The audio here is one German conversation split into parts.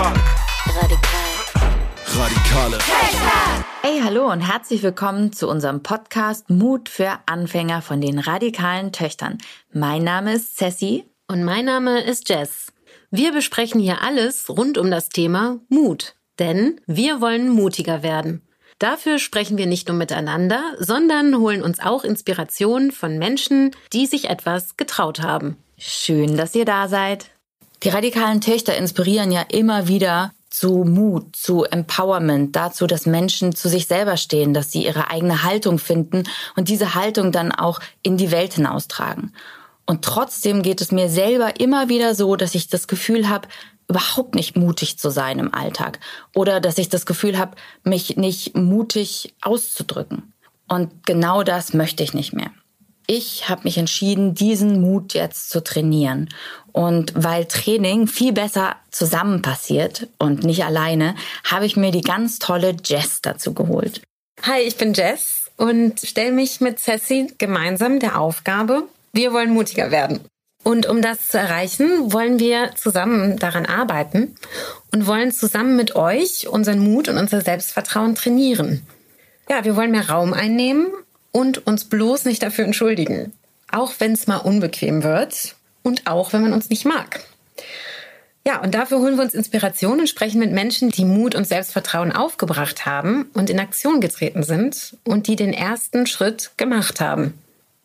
Radikale. Radikal. Radikale. Hey, hallo und herzlich willkommen zu unserem Podcast Mut für Anfänger von den radikalen Töchtern. Mein Name ist Cessi. Und mein Name ist Jess. Wir besprechen hier alles rund um das Thema Mut. Denn wir wollen mutiger werden. Dafür sprechen wir nicht nur miteinander, sondern holen uns auch Inspiration von Menschen, die sich etwas getraut haben. Schön, dass ihr da seid. Die radikalen Töchter inspirieren ja immer wieder zu Mut, zu Empowerment, dazu, dass Menschen zu sich selber stehen, dass sie ihre eigene Haltung finden und diese Haltung dann auch in die Welt hinaustragen. Und trotzdem geht es mir selber immer wieder so, dass ich das Gefühl habe, überhaupt nicht mutig zu sein im Alltag oder dass ich das Gefühl habe, mich nicht mutig auszudrücken. Und genau das möchte ich nicht mehr ich habe mich entschieden, diesen Mut jetzt zu trainieren. Und weil Training viel besser zusammen passiert und nicht alleine, habe ich mir die ganz tolle Jess dazu geholt. Hi, ich bin Jess und stelle mich mit Ceci gemeinsam der Aufgabe, wir wollen mutiger werden. Und um das zu erreichen, wollen wir zusammen daran arbeiten und wollen zusammen mit euch unseren Mut und unser Selbstvertrauen trainieren. Ja, wir wollen mehr Raum einnehmen und uns bloß nicht dafür entschuldigen. Auch wenn es mal unbequem wird und auch wenn man uns nicht mag. Ja, und dafür holen wir uns Inspiration und sprechen mit Menschen, die Mut und Selbstvertrauen aufgebracht haben und in Aktion getreten sind und die den ersten Schritt gemacht haben.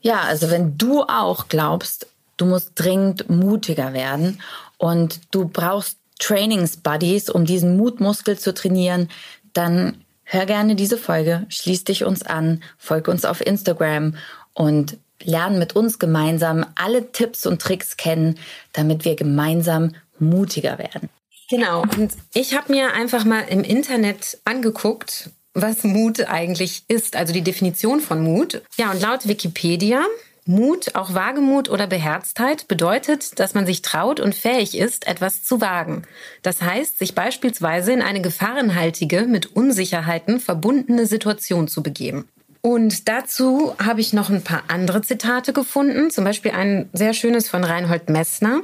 Ja, also wenn du auch glaubst, du musst dringend mutiger werden und du brauchst Trainingsbuddies, um diesen Mutmuskel zu trainieren, dann Hör gerne diese Folge, schließ dich uns an, folg uns auf Instagram und lern mit uns gemeinsam alle Tipps und Tricks kennen, damit wir gemeinsam mutiger werden. Genau, und ich habe mir einfach mal im Internet angeguckt, was Mut eigentlich ist, also die Definition von Mut. Ja, und laut Wikipedia Mut, auch Wagemut oder Beherztheit, bedeutet, dass man sich traut und fähig ist, etwas zu wagen. Das heißt, sich beispielsweise in eine gefahrenhaltige, mit Unsicherheiten verbundene Situation zu begeben. Und dazu habe ich noch ein paar andere Zitate gefunden, zum Beispiel ein sehr schönes von Reinhold Messner.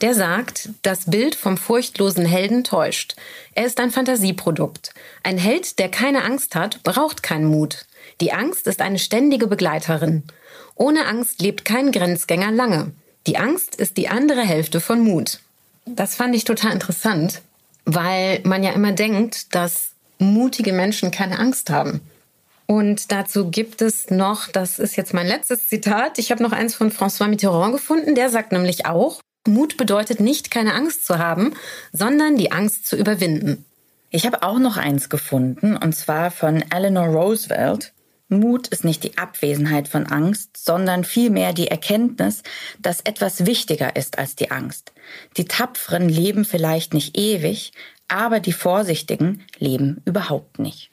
Der sagt, das Bild vom furchtlosen Helden täuscht. Er ist ein Fantasieprodukt. Ein Held, der keine Angst hat, braucht keinen Mut. Die Angst ist eine ständige Begleiterin. Ohne Angst lebt kein Grenzgänger lange. Die Angst ist die andere Hälfte von Mut. Das fand ich total interessant, weil man ja immer denkt, dass mutige Menschen keine Angst haben. Und dazu gibt es noch, das ist jetzt mein letztes Zitat, ich habe noch eins von François Mitterrand gefunden, der sagt nämlich auch, Mut bedeutet nicht keine Angst zu haben, sondern die Angst zu überwinden. Ich habe auch noch eins gefunden, und zwar von Eleanor Roosevelt. Mut ist nicht die Abwesenheit von Angst, sondern vielmehr die Erkenntnis, dass etwas wichtiger ist als die Angst. Die Tapferen leben vielleicht nicht ewig, aber die Vorsichtigen leben überhaupt nicht.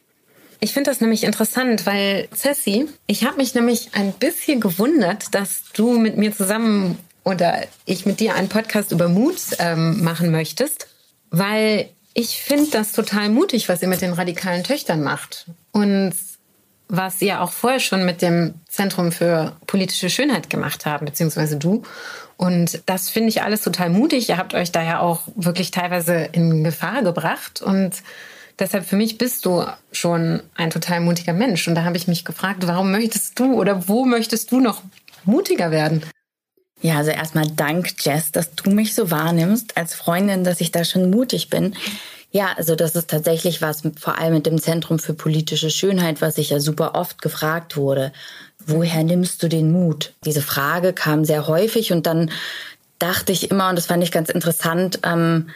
Ich finde das nämlich interessant, weil Cessi, ich habe mich nämlich ein bisschen gewundert, dass du mit mir zusammen oder ich mit dir einen Podcast über Mut ähm, machen möchtest, weil ich finde das total mutig, was ihr mit den radikalen Töchtern macht. Und was ihr auch vorher schon mit dem Zentrum für politische Schönheit gemacht habt, beziehungsweise du. Und das finde ich alles total mutig. Ihr habt euch da ja auch wirklich teilweise in Gefahr gebracht. Und deshalb für mich bist du schon ein total mutiger Mensch. Und da habe ich mich gefragt, warum möchtest du oder wo möchtest du noch mutiger werden? Ja, also erstmal Dank, Jess, dass du mich so wahrnimmst als Freundin, dass ich da schon mutig bin. Ja, also das ist tatsächlich was, vor allem mit dem Zentrum für politische Schönheit, was ich ja super oft gefragt wurde. Woher nimmst du den Mut? Diese Frage kam sehr häufig und dann dachte ich immer, und das fand ich ganz interessant, ähm,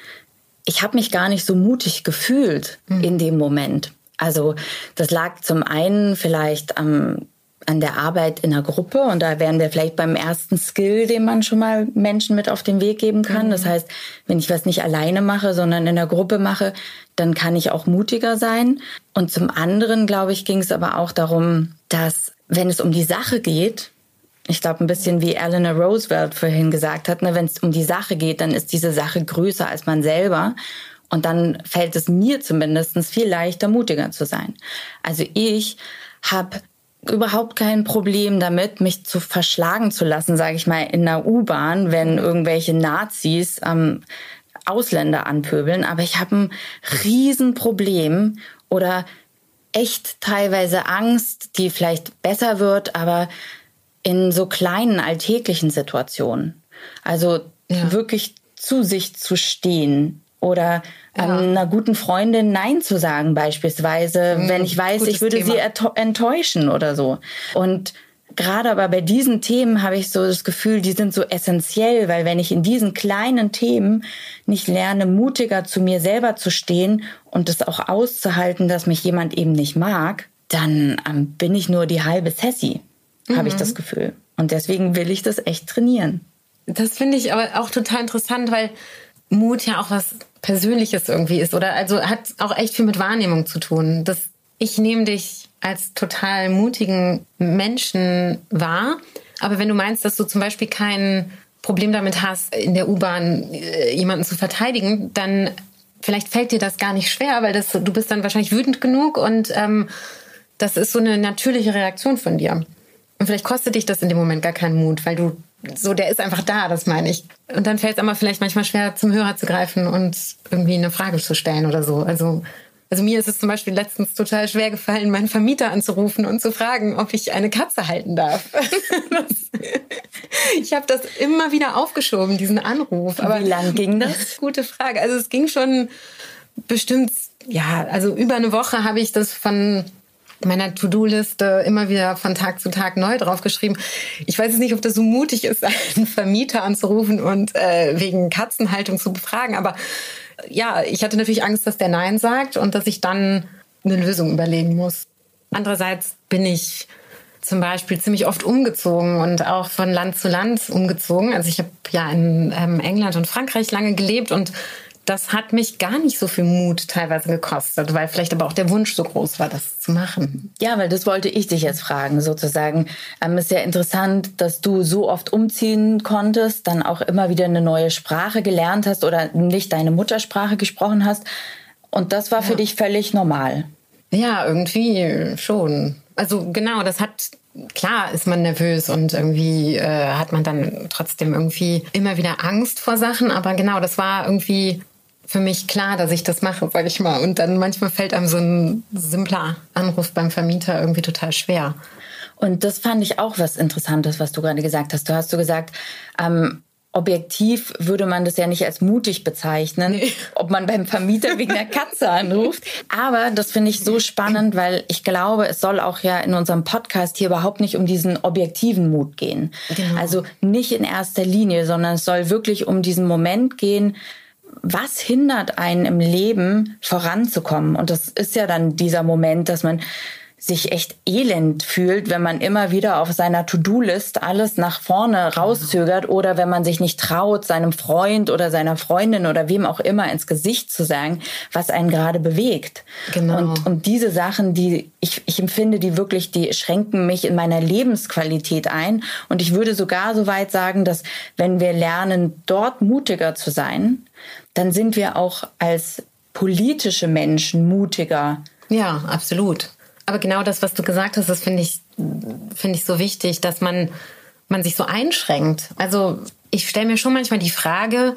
ich habe mich gar nicht so mutig gefühlt mhm. in dem Moment. Also das lag zum einen vielleicht am an der Arbeit in der Gruppe und da wären wir vielleicht beim ersten Skill, den man schon mal Menschen mit auf den Weg geben kann. Das mhm. heißt, wenn ich was nicht alleine mache, sondern in der Gruppe mache, dann kann ich auch mutiger sein. Und zum anderen, glaube ich, ging es aber auch darum, dass wenn es um die Sache geht, ich glaube ein bisschen wie Eleanor Roosevelt vorhin gesagt hat, ne, wenn es um die Sache geht, dann ist diese Sache größer als man selber. Und dann fällt es mir zumindest viel leichter, mutiger zu sein. Also ich habe überhaupt kein Problem damit, mich zu verschlagen zu lassen, sage ich mal, in der U-Bahn, wenn irgendwelche Nazis ähm, Ausländer anpöbeln, aber ich habe ein Riesenproblem oder echt teilweise Angst, die vielleicht besser wird, aber in so kleinen alltäglichen Situationen. Also ja. wirklich zu sich zu stehen oder ja. einer guten Freundin Nein zu sagen beispielsweise, mhm, wenn ich weiß, ich würde Thema. sie enttäuschen oder so. Und gerade aber bei diesen Themen habe ich so das Gefühl, die sind so essentiell, weil wenn ich in diesen kleinen Themen nicht lerne, mutiger zu mir selber zu stehen und es auch auszuhalten, dass mich jemand eben nicht mag, dann ähm, bin ich nur die halbe Sassy, mhm. habe ich das Gefühl. Und deswegen will ich das echt trainieren. Das finde ich aber auch total interessant, weil Mut ja auch was Persönliches irgendwie ist oder also hat auch echt viel mit Wahrnehmung zu tun. Das, ich nehme dich als total mutigen Menschen wahr, aber wenn du meinst, dass du zum Beispiel kein Problem damit hast, in der U-Bahn äh, jemanden zu verteidigen, dann vielleicht fällt dir das gar nicht schwer, weil das, du bist dann wahrscheinlich wütend genug und ähm, das ist so eine natürliche Reaktion von dir. Und vielleicht kostet dich das in dem Moment gar keinen Mut, weil du so, der ist einfach da, das meine ich. Und dann fällt es aber vielleicht manchmal schwer, zum Hörer zu greifen und irgendwie eine Frage zu stellen oder so. Also, also mir ist es zum Beispiel letztens total schwer gefallen, meinen Vermieter anzurufen und zu fragen, ob ich eine Katze halten darf. das, ich habe das immer wieder aufgeschoben, diesen Anruf. Aber Wie lang ging das? Gute Frage. Also es ging schon bestimmt, ja, also über eine Woche habe ich das von meiner To-Do-Liste immer wieder von Tag zu Tag neu draufgeschrieben. Ich weiß jetzt nicht, ob das so mutig ist, einen Vermieter anzurufen und äh, wegen Katzenhaltung zu befragen, aber ja, ich hatte natürlich Angst, dass der Nein sagt und dass ich dann eine Lösung überlegen muss. Andererseits bin ich zum Beispiel ziemlich oft umgezogen und auch von Land zu Land umgezogen. Also ich habe ja in ähm, England und Frankreich lange gelebt und das hat mich gar nicht so viel Mut teilweise gekostet, weil vielleicht aber auch der Wunsch so groß war, das zu machen. Ja, weil das wollte ich dich jetzt fragen, sozusagen. Ähm, ist ja interessant, dass du so oft umziehen konntest, dann auch immer wieder eine neue Sprache gelernt hast oder nicht deine Muttersprache gesprochen hast. Und das war ja. für dich völlig normal. Ja, irgendwie schon. Also genau, das hat klar ist man nervös und irgendwie äh, hat man dann trotzdem irgendwie immer wieder Angst vor Sachen. Aber genau, das war irgendwie für mich klar, dass ich das mache, sag ich mal. Und dann manchmal fällt einem so ein simpler Anruf beim Vermieter irgendwie total schwer. Und das fand ich auch was Interessantes, was du gerade gesagt hast. Du hast so gesagt, ähm, objektiv würde man das ja nicht als mutig bezeichnen, nee. ob man beim Vermieter wegen der Katze anruft. Aber das finde ich so spannend, weil ich glaube, es soll auch ja in unserem Podcast hier überhaupt nicht um diesen objektiven Mut gehen. Genau. Also nicht in erster Linie, sondern es soll wirklich um diesen Moment gehen, was hindert einen im Leben voranzukommen? Und das ist ja dann dieser Moment, dass man sich echt elend fühlt, wenn man immer wieder auf seiner To-Do-List alles nach vorne rauszögert oder wenn man sich nicht traut, seinem Freund oder seiner Freundin oder wem auch immer ins Gesicht zu sagen, was einen gerade bewegt. Genau. Und, und diese Sachen, die ich, ich empfinde, die wirklich, die schränken mich in meiner Lebensqualität ein. Und ich würde sogar so weit sagen, dass wenn wir lernen, dort mutiger zu sein, dann sind wir auch als politische Menschen mutiger. Ja, absolut. Aber genau das, was du gesagt hast, das finde ich, finde ich so wichtig, dass man, man sich so einschränkt. Also ich stelle mir schon manchmal die Frage,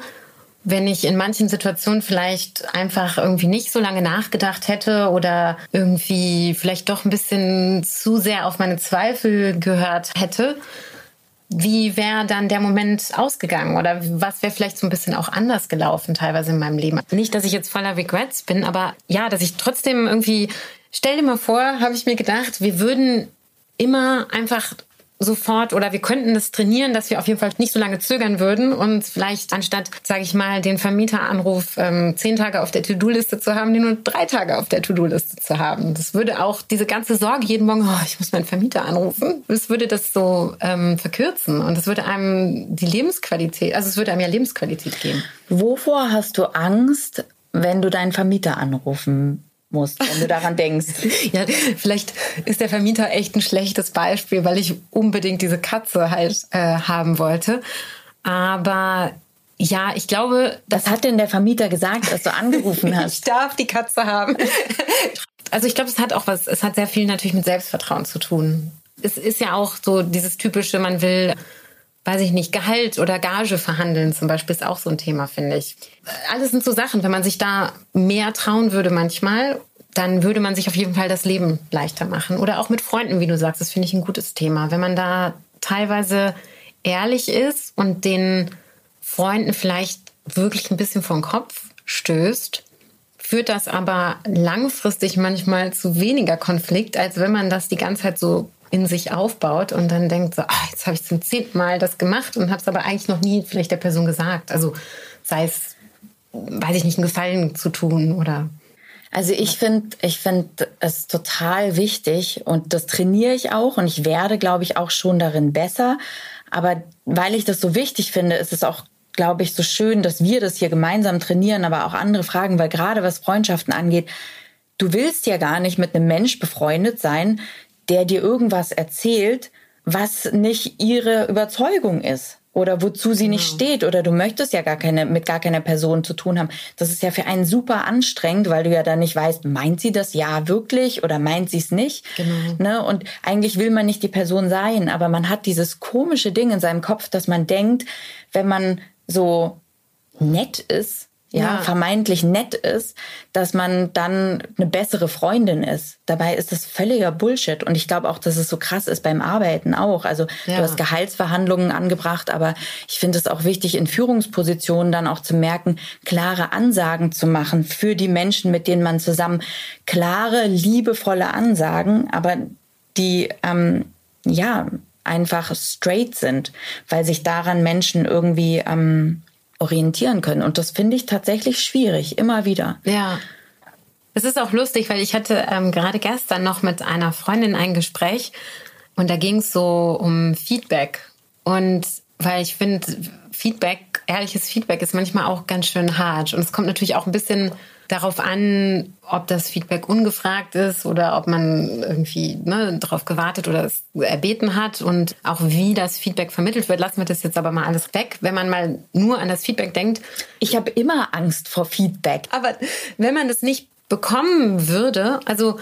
wenn ich in manchen Situationen vielleicht einfach irgendwie nicht so lange nachgedacht hätte oder irgendwie vielleicht doch ein bisschen zu sehr auf meine Zweifel gehört hätte, wie wäre dann der Moment ausgegangen oder was wäre vielleicht so ein bisschen auch anders gelaufen teilweise in meinem Leben? Nicht, dass ich jetzt voller Regrets bin, aber ja, dass ich trotzdem irgendwie, stell dir mal vor, habe ich mir gedacht, wir würden immer einfach sofort oder wir könnten das trainieren, dass wir auf jeden Fall nicht so lange zögern würden und vielleicht anstatt, sage ich mal, den Vermieteranruf ähm, zehn Tage auf der To-Do-Liste zu haben, den nur drei Tage auf der To-Do-Liste zu haben. Das würde auch diese ganze Sorge jeden Morgen, oh, ich muss meinen Vermieter anrufen, das würde das so ähm, verkürzen und es würde einem die Lebensqualität, also es würde einem ja Lebensqualität geben. Wovor hast du Angst, wenn du deinen Vermieter anrufen musst, wenn du daran denkst. ja, vielleicht ist der Vermieter echt ein schlechtes Beispiel, weil ich unbedingt diese Katze halt äh, haben wollte. Aber ja, ich glaube. Was hat denn der Vermieter gesagt, dass du angerufen hast? ich darf die Katze haben. also ich glaube, es hat auch was, es hat sehr viel natürlich mit Selbstvertrauen zu tun. Es ist ja auch so dieses typische, man will weiß ich nicht, Gehalt oder Gage verhandeln zum Beispiel ist auch so ein Thema, finde ich. Alles sind so Sachen, wenn man sich da mehr trauen würde manchmal, dann würde man sich auf jeden Fall das Leben leichter machen. Oder auch mit Freunden, wie du sagst, das finde ich ein gutes Thema. Wenn man da teilweise ehrlich ist und den Freunden vielleicht wirklich ein bisschen den Kopf stößt, führt das aber langfristig manchmal zu weniger Konflikt, als wenn man das die ganze Zeit so in sich aufbaut und dann denkt so, ach, jetzt habe ich zum zehnten Mal das gemacht und habe es aber eigentlich noch nie vielleicht der Person gesagt. Also sei es, weiß ich nicht, einen Gefallen zu tun oder also ich finde, ich finde es total wichtig und das trainiere ich auch und ich werde, glaube ich, auch schon darin besser. Aber weil ich das so wichtig finde, ist es auch, glaube ich, so schön, dass wir das hier gemeinsam trainieren, aber auch andere Fragen, weil gerade was Freundschaften angeht, du willst ja gar nicht mit einem Mensch befreundet sein, der dir irgendwas erzählt, was nicht ihre Überzeugung ist oder wozu sie nicht genau. steht oder du möchtest ja gar keine mit gar keiner Person zu tun haben. Das ist ja für einen super anstrengend, weil du ja dann nicht weißt, meint sie das ja wirklich oder meint sie es nicht. Genau. Ne? Und eigentlich will man nicht die Person sein, aber man hat dieses komische Ding in seinem Kopf, dass man denkt, wenn man so nett ist, ja, ja, vermeintlich nett ist, dass man dann eine bessere Freundin ist. Dabei ist das völliger Bullshit. Und ich glaube auch, dass es so krass ist beim Arbeiten auch. Also ja. du hast Gehaltsverhandlungen angebracht, aber ich finde es auch wichtig, in Führungspositionen dann auch zu merken, klare Ansagen zu machen für die Menschen, mit denen man zusammen klare, liebevolle Ansagen, aber die ähm, ja einfach straight sind, weil sich daran Menschen irgendwie ähm, orientieren können. Und das finde ich tatsächlich schwierig, immer wieder. Ja. Es ist auch lustig, weil ich hatte ähm, gerade gestern noch mit einer Freundin ein Gespräch und da ging es so um Feedback. Und weil ich finde, Feedback, ehrliches Feedback ist manchmal auch ganz schön hart. Und es kommt natürlich auch ein bisschen darauf an, ob das Feedback ungefragt ist oder ob man irgendwie ne, darauf gewartet oder es erbeten hat und auch wie das Feedback vermittelt wird. Lassen wir das jetzt aber mal alles weg. Wenn man mal nur an das Feedback denkt. Ich habe immer Angst vor Feedback. Aber wenn man das nicht bekommen würde, also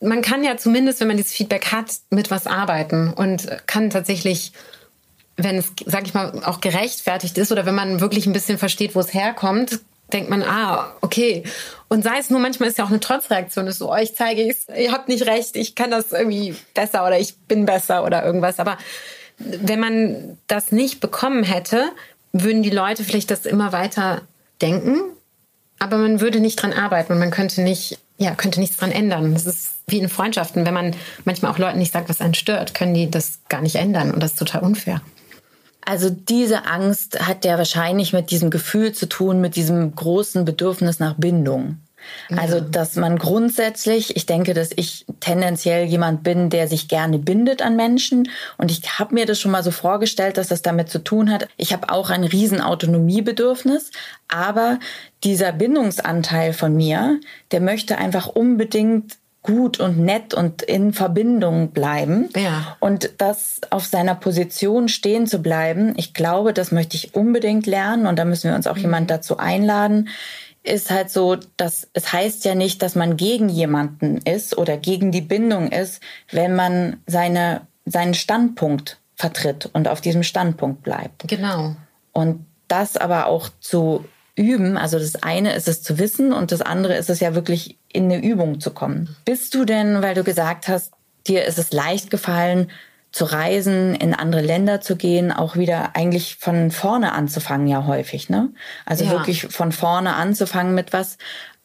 man kann ja zumindest, wenn man dieses Feedback hat, mit was arbeiten und kann tatsächlich wenn es, sag ich mal, auch gerechtfertigt ist oder wenn man wirklich ein bisschen versteht, wo es herkommt, denkt man, ah, okay. Und sei es nur, manchmal ist ja auch eine Trotzreaktion, ist so, oh, ich zeige es, ihr habt nicht recht, ich kann das irgendwie besser oder ich bin besser oder irgendwas. Aber wenn man das nicht bekommen hätte, würden die Leute vielleicht das immer weiter denken, aber man würde nicht dran arbeiten und man könnte nicht, ja, könnte nichts dran ändern. Das ist wie in Freundschaften. Wenn man manchmal auch Leuten nicht sagt, was einen stört, können die das gar nicht ändern und das ist total unfair. Also diese Angst hat ja wahrscheinlich mit diesem Gefühl zu tun, mit diesem großen Bedürfnis nach Bindung. Also, dass man grundsätzlich, ich denke, dass ich tendenziell jemand bin, der sich gerne bindet an Menschen. Und ich habe mir das schon mal so vorgestellt, dass das damit zu tun hat. Ich habe auch ein riesen Autonomiebedürfnis, aber dieser Bindungsanteil von mir, der möchte einfach unbedingt gut und nett und in Verbindung bleiben. Ja. Und das auf seiner Position stehen zu bleiben, ich glaube, das möchte ich unbedingt lernen und da müssen wir uns auch mhm. jemand dazu einladen. Ist halt so, dass es heißt ja nicht, dass man gegen jemanden ist oder gegen die Bindung ist, wenn man seine, seinen Standpunkt vertritt und auf diesem Standpunkt bleibt. Genau. Und das aber auch zu üben. Also das eine ist es zu wissen und das andere ist es ja wirklich in eine Übung zu kommen. Bist du denn, weil du gesagt hast, dir ist es leicht gefallen, zu reisen, in andere Länder zu gehen, auch wieder eigentlich von vorne anzufangen, ja häufig, ne? Also ja. wirklich von vorne anzufangen mit was,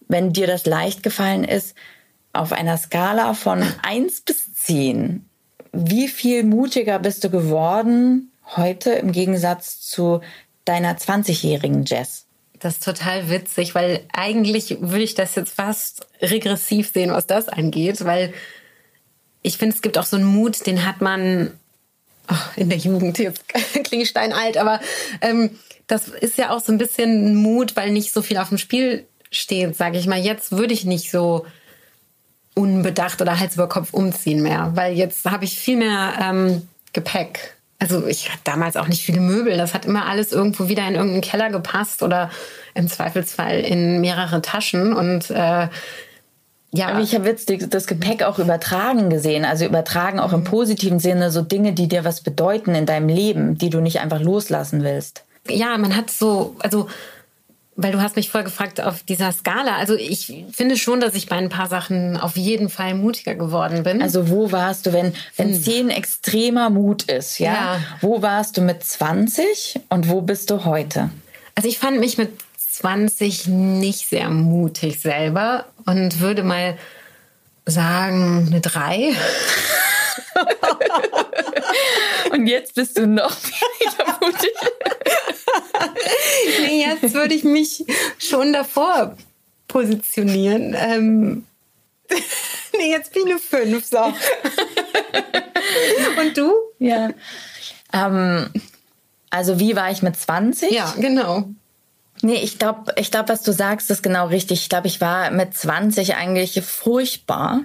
wenn dir das leicht gefallen ist, auf einer Skala von eins bis zehn, wie viel mutiger bist du geworden heute im Gegensatz zu deiner 20-jährigen Jess? Das ist total witzig, weil eigentlich würde ich das jetzt fast regressiv sehen, was das angeht, weil ich finde, es gibt auch so einen Mut, den hat man oh, in der Jugend, jetzt klinge ich steinalt, aber ähm, das ist ja auch so ein bisschen Mut, weil nicht so viel auf dem Spiel steht, sage ich mal. Jetzt würde ich nicht so unbedacht oder Hals über Kopf umziehen mehr, weil jetzt habe ich viel mehr ähm, Gepäck also ich hatte damals auch nicht viele Möbel. Das hat immer alles irgendwo wieder in irgendeinen Keller gepasst oder im Zweifelsfall in mehrere Taschen. Und äh, Ja, aber ich habe jetzt das Gepäck auch übertragen gesehen, also übertragen auch im positiven Sinne, so Dinge, die dir was bedeuten in deinem Leben, die du nicht einfach loslassen willst. Ja, man hat so, also weil du hast mich vorher gefragt auf dieser Skala. Also ich finde schon, dass ich bei ein paar Sachen auf jeden Fall mutiger geworden bin. Also wo warst du, wenn wenn hm. 10 extremer Mut ist, ja? ja? Wo warst du mit 20 und wo bist du heute? Also ich fand mich mit 20 nicht sehr mutig selber und würde mal sagen eine 3. und jetzt bist du noch weniger mutig. nee, jetzt würde ich mich schon davor positionieren. Ähm, nee, jetzt bin ich eine 5. So. Und du? Ja. Ähm, also wie war ich mit 20? Ja, genau. Nee, ich glaube, ich glaub, was du sagst, ist genau richtig. Ich glaube, ich war mit 20 eigentlich furchtbar.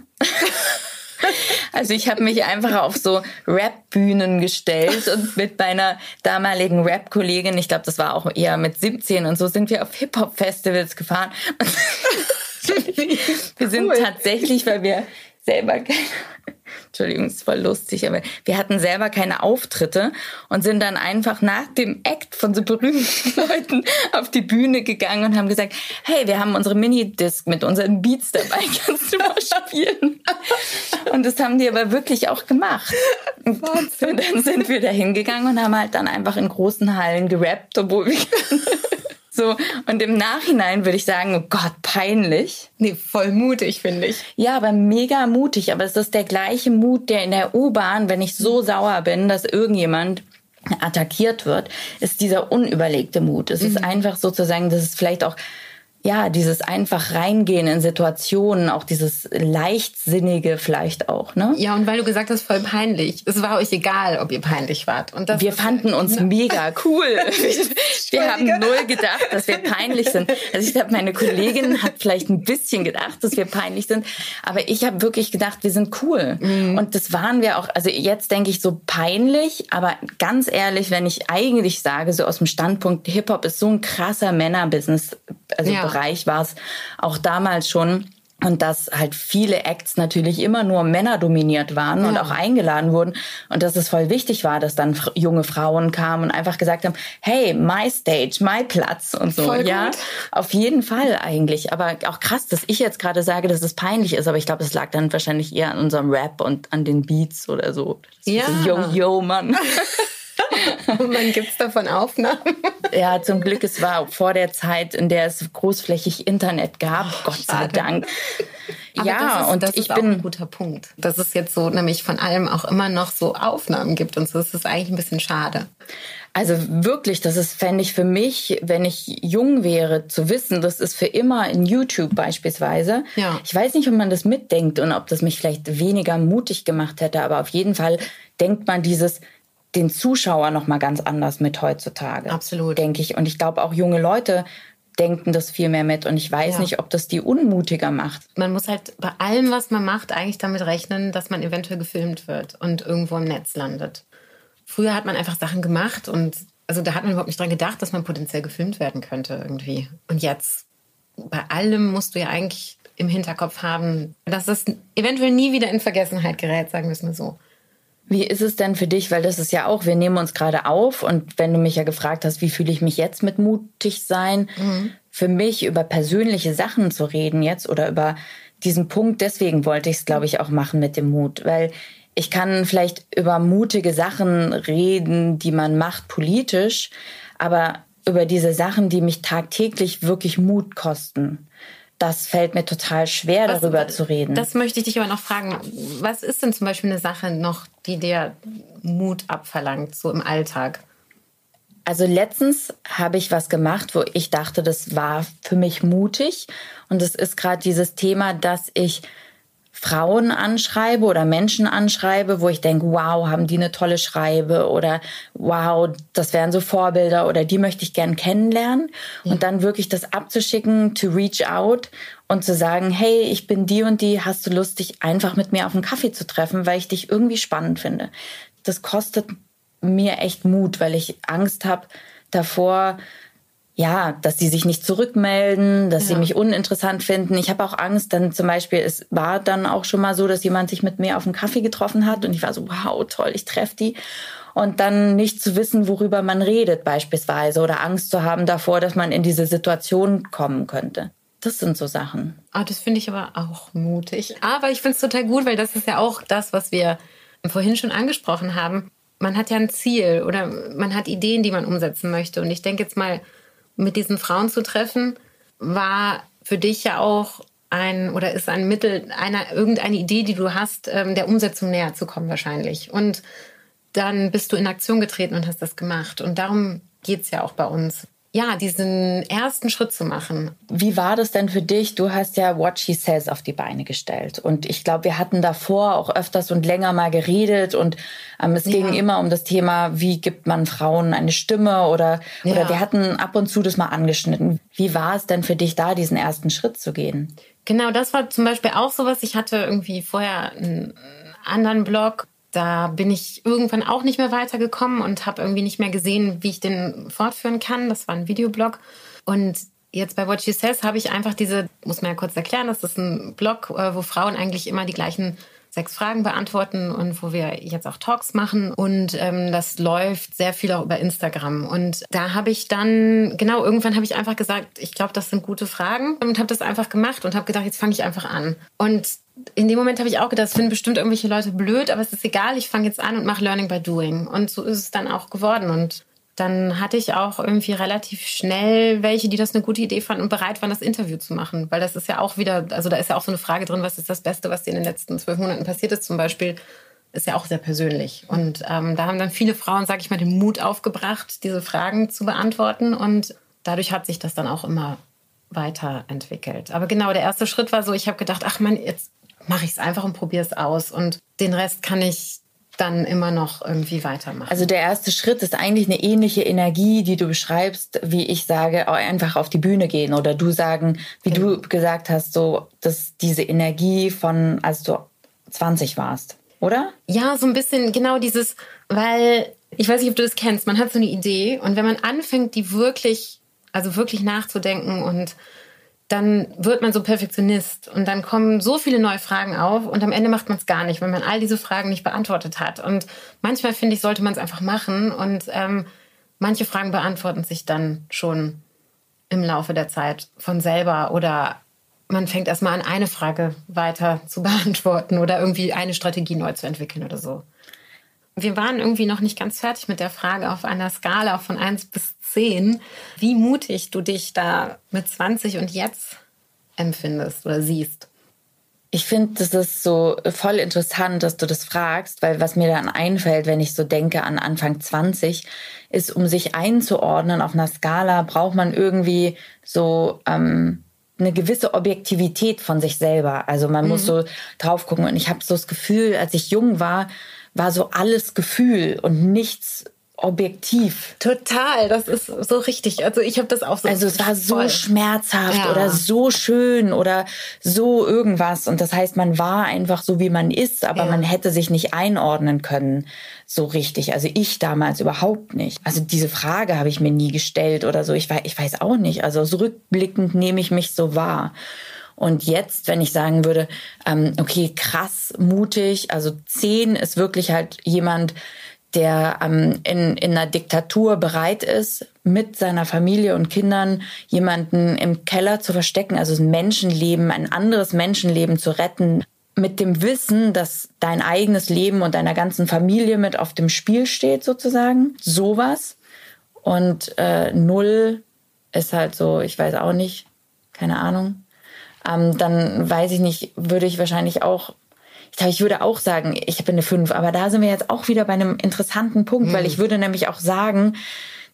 Also ich habe mich einfach auf so Rap-Bühnen gestellt und mit meiner damaligen Rap-Kollegin, ich glaube, das war auch eher mit 17 und so, sind wir auf Hip-Hop-Festivals gefahren. wir sind cool. tatsächlich, weil wir selber keine, Entschuldigung, ist voll lustig, aber wir hatten selber keine Auftritte und sind dann einfach nach dem Act von so berühmten Leuten auf die Bühne gegangen und haben gesagt, hey, wir haben unsere Minidisc mit unseren Beats dabei, kannst du mal spielen? Und das haben die aber wirklich auch gemacht. Und dann sind wir da hingegangen und haben halt dann einfach in großen Hallen gerappt, obwohl wir so, und im Nachhinein würde ich sagen, oh Gott, peinlich. Nee, voll mutig, finde ich. Ja, aber mega mutig. Aber es ist der gleiche Mut, der in der U-Bahn, wenn ich so sauer bin, dass irgendjemand attackiert wird, ist dieser unüberlegte Mut. Es mhm. ist einfach sozusagen, das ist vielleicht auch ja, dieses einfach reingehen in Situationen, auch dieses leichtsinnige vielleicht auch, ne? Ja, und weil du gesagt hast, voll peinlich. Es war euch egal, ob ihr peinlich wart. Und das wir fanden uns ne? mega cool. wir haben null gedacht, dass wir peinlich sind. Also ich glaube, meine Kollegin hat vielleicht ein bisschen gedacht, dass wir peinlich sind, aber ich habe wirklich gedacht, wir sind cool. Mhm. Und das waren wir auch. Also jetzt denke ich so peinlich, aber ganz ehrlich, wenn ich eigentlich sage, so aus dem Standpunkt Hip Hop ist so ein krasser Männerbusiness, also ja Bereich war es auch damals schon. Und dass halt viele Acts natürlich immer nur Männer dominiert waren ja. und auch eingeladen wurden. Und dass es voll wichtig war, dass dann junge Frauen kamen und einfach gesagt haben, hey, my stage, my Platz und so. Voll ja, gut. auf jeden Fall eigentlich. Aber auch krass, dass ich jetzt gerade sage, dass es peinlich ist. Aber ich glaube, es lag dann wahrscheinlich eher an unserem Rap und an den Beats oder so. Ja. Yo, yo, Mann. Wann gibt es davon Aufnahmen? Ja, zum Glück, es war vor der Zeit, in der es großflächig Internet gab, oh, Gott sei Dank. Aber ja, ist, und das ich ist bin ein guter Punkt, dass es jetzt so nämlich von allem auch immer noch so Aufnahmen gibt und so ist es eigentlich ein bisschen schade. Also wirklich, das ist, fände ich für mich, wenn ich jung wäre, zu wissen, das ist für immer in YouTube beispielsweise. Ja. Ich weiß nicht, ob man das mitdenkt und ob das mich vielleicht weniger mutig gemacht hätte, aber auf jeden Fall denkt man dieses, den Zuschauer noch mal ganz anders mit heutzutage. Absolut. Denke ich. Und ich glaube auch junge Leute denken das viel mehr mit. Und ich weiß ja. nicht, ob das die unmutiger macht. Man muss halt bei allem, was man macht, eigentlich damit rechnen, dass man eventuell gefilmt wird und irgendwo im Netz landet. Früher hat man einfach Sachen gemacht und also da hat man überhaupt nicht dran gedacht, dass man potenziell gefilmt werden könnte irgendwie. Und jetzt, bei allem musst du ja eigentlich im Hinterkopf haben, dass das eventuell nie wieder in Vergessenheit gerät, sagen wir es mal so. Wie ist es denn für dich? Weil das ist ja auch, wir nehmen uns gerade auf und wenn du mich ja gefragt hast, wie fühle ich mich jetzt mit mutig sein, mhm. für mich über persönliche Sachen zu reden jetzt oder über diesen Punkt, deswegen wollte ich es, glaube ich, auch machen mit dem Mut, weil ich kann vielleicht über mutige Sachen reden, die man macht politisch, aber über diese Sachen, die mich tagtäglich wirklich Mut kosten das fällt mir total schwer, was, darüber zu reden. Das möchte ich dich aber noch fragen. Was ist denn zum Beispiel eine Sache noch, die dir Mut abverlangt, so im Alltag? Also letztens habe ich was gemacht, wo ich dachte, das war für mich mutig. Und es ist gerade dieses Thema, dass ich Frauen anschreibe oder Menschen anschreibe, wo ich denke, wow, haben die eine tolle Schreibe oder wow, das wären so Vorbilder oder die möchte ich gern kennenlernen ja. und dann wirklich das abzuschicken, to reach out und zu sagen, hey, ich bin die und die, hast du Lust, dich einfach mit mir auf einen Kaffee zu treffen, weil ich dich irgendwie spannend finde. Das kostet mir echt Mut, weil ich Angst habe davor, ja, dass sie sich nicht zurückmelden, dass ja. sie mich uninteressant finden. Ich habe auch Angst, dann zum Beispiel, es war dann auch schon mal so, dass jemand sich mit mir auf einen Kaffee getroffen hat und ich war so, wow, toll, ich treffe die. Und dann nicht zu wissen, worüber man redet beispielsweise oder Angst zu haben davor, dass man in diese Situation kommen könnte. Das sind so Sachen. Ah, das finde ich aber auch mutig. Aber ich finde es total gut, weil das ist ja auch das, was wir vorhin schon angesprochen haben. Man hat ja ein Ziel oder man hat Ideen, die man umsetzen möchte. Und ich denke jetzt mal, mit diesen Frauen zu treffen, war für dich ja auch ein oder ist ein Mittel, einer, irgendeine Idee, die du hast, ähm, der Umsetzung näher zu kommen wahrscheinlich. Und dann bist du in Aktion getreten und hast das gemacht. Und darum geht es ja auch bei uns ja, diesen ersten Schritt zu machen. Wie war das denn für dich? Du hast ja What She Says auf die Beine gestellt. Und ich glaube, wir hatten davor auch öfters und länger mal geredet. Und ähm, es ja. ging immer um das Thema, wie gibt man Frauen eine Stimme? Oder, ja. oder wir hatten ab und zu das mal angeschnitten. Wie war es denn für dich da, diesen ersten Schritt zu gehen? Genau, das war zum Beispiel auch sowas. Ich hatte irgendwie vorher einen anderen Blog da bin ich irgendwann auch nicht mehr weitergekommen und habe irgendwie nicht mehr gesehen, wie ich den fortführen kann. Das war ein Videoblog. Und jetzt bei What She Says habe ich einfach diese, muss man ja kurz erklären, das ist ein Blog, äh, wo Frauen eigentlich immer die gleichen sechs Fragen beantworten und wo wir jetzt auch Talks machen. Und ähm, das läuft sehr viel auch über Instagram. Und da habe ich dann, genau, irgendwann habe ich einfach gesagt, ich glaube, das sind gute Fragen und habe das einfach gemacht und habe gedacht, jetzt fange ich einfach an. Und in dem Moment habe ich auch gedacht, das finden bestimmt irgendwelche Leute blöd, aber es ist egal, ich fange jetzt an und mache Learning by Doing. Und so ist es dann auch geworden. Und dann hatte ich auch irgendwie relativ schnell welche, die das eine gute Idee fanden und bereit waren, das Interview zu machen. Weil das ist ja auch wieder, also da ist ja auch so eine Frage drin, was ist das Beste, was dir in den letzten zwölf Monaten passiert ist zum Beispiel, ist ja auch sehr persönlich. Und ähm, da haben dann viele Frauen, sage ich mal, den Mut aufgebracht, diese Fragen zu beantworten. Und dadurch hat sich das dann auch immer weiterentwickelt. Aber genau, der erste Schritt war so, ich habe gedacht, ach man, jetzt mache ich es einfach und probiere es aus. Und den Rest kann ich dann immer noch irgendwie weitermachen. Also der erste Schritt ist eigentlich eine ähnliche Energie, die du beschreibst, wie ich sage, einfach auf die Bühne gehen oder du sagen, wie ja. du gesagt hast, so dass diese Energie von als du 20 warst, oder? Ja, so ein bisschen genau dieses, weil ich weiß nicht, ob du das kennst, man hat so eine Idee und wenn man anfängt, die wirklich also wirklich nachzudenken und dann wird man so Perfektionist und dann kommen so viele neue Fragen auf und am Ende macht man es gar nicht, wenn man all diese Fragen nicht beantwortet hat. Und manchmal finde ich, sollte man es einfach machen und ähm, manche Fragen beantworten sich dann schon im Laufe der Zeit von selber oder man fängt erstmal an, eine Frage weiter zu beantworten oder irgendwie eine Strategie neu zu entwickeln oder so. Wir waren irgendwie noch nicht ganz fertig mit der Frage auf einer Skala von 1 bis 10, wie mutig du dich da mit 20 und jetzt empfindest oder siehst. Ich finde, das ist so voll interessant, dass du das fragst, weil was mir dann einfällt, wenn ich so denke an Anfang 20, ist, um sich einzuordnen auf einer Skala, braucht man irgendwie so ähm, eine gewisse Objektivität von sich selber. Also man mhm. muss so drauf gucken. Und ich habe so das Gefühl, als ich jung war, war so alles Gefühl und nichts objektiv. Total, das ist so richtig. Also ich habe das auch so. Also es war so voll. schmerzhaft ja. oder so schön oder so irgendwas. Und das heißt, man war einfach so, wie man ist, aber ja. man hätte sich nicht einordnen können so richtig. Also ich damals überhaupt nicht. Also diese Frage habe ich mir nie gestellt oder so. Ich weiß, ich weiß auch nicht. Also zurückblickend nehme ich mich so wahr. Und jetzt, wenn ich sagen würde, ähm, okay, krass, mutig, also zehn ist wirklich halt jemand, der ähm, in, in einer Diktatur bereit ist, mit seiner Familie und Kindern jemanden im Keller zu verstecken, also ein Menschenleben, ein anderes Menschenleben zu retten, mit dem Wissen, dass dein eigenes Leben und deiner ganzen Familie mit auf dem Spiel steht, sozusagen. Sowas. Und äh, null ist halt so, ich weiß auch nicht, keine Ahnung ähm, dann weiß ich nicht, würde ich wahrscheinlich auch ich glaube, ich würde auch sagen, ich bin eine 5, aber da sind wir jetzt auch wieder bei einem interessanten Punkt, mhm. weil ich würde nämlich auch sagen,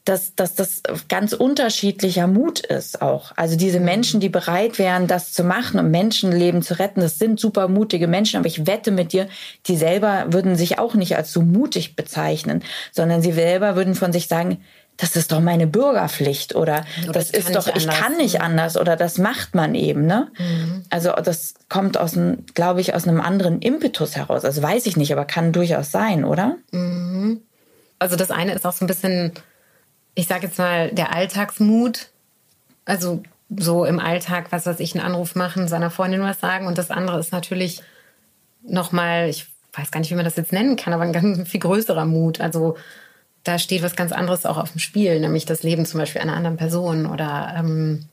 dass, dass das ganz unterschiedlicher Mut ist auch. Also diese mhm. Menschen, die bereit wären, das zu machen, um Menschenleben zu retten, das sind super mutige Menschen, aber ich wette mit dir, die selber würden sich auch nicht als so mutig bezeichnen, sondern sie selber würden von sich sagen, das ist doch meine Bürgerpflicht oder, oder das, ist doch, ich, kann nicht anders oder das macht man eben, ne? Mhm. Also das kommt aus einem, glaube ich, aus einem anderen Impetus heraus. Also weiß ich nicht, aber kann durchaus sein, oder? Mhm. Also das eine ist auch so ein bisschen, ich sage jetzt mal, der Alltagsmut, Also so im Alltag, was weiß ich, einen Anruf machen, seiner Freundin was sagen. Und das andere ist natürlich nochmal, ich weiß gar nicht, wie man das jetzt nennen kann, aber ein ganz viel größerer Mut. Also da steht was ganz anderes auch auf dem Spiel, nämlich das Leben zum Beispiel einer anderen Person oder ähm,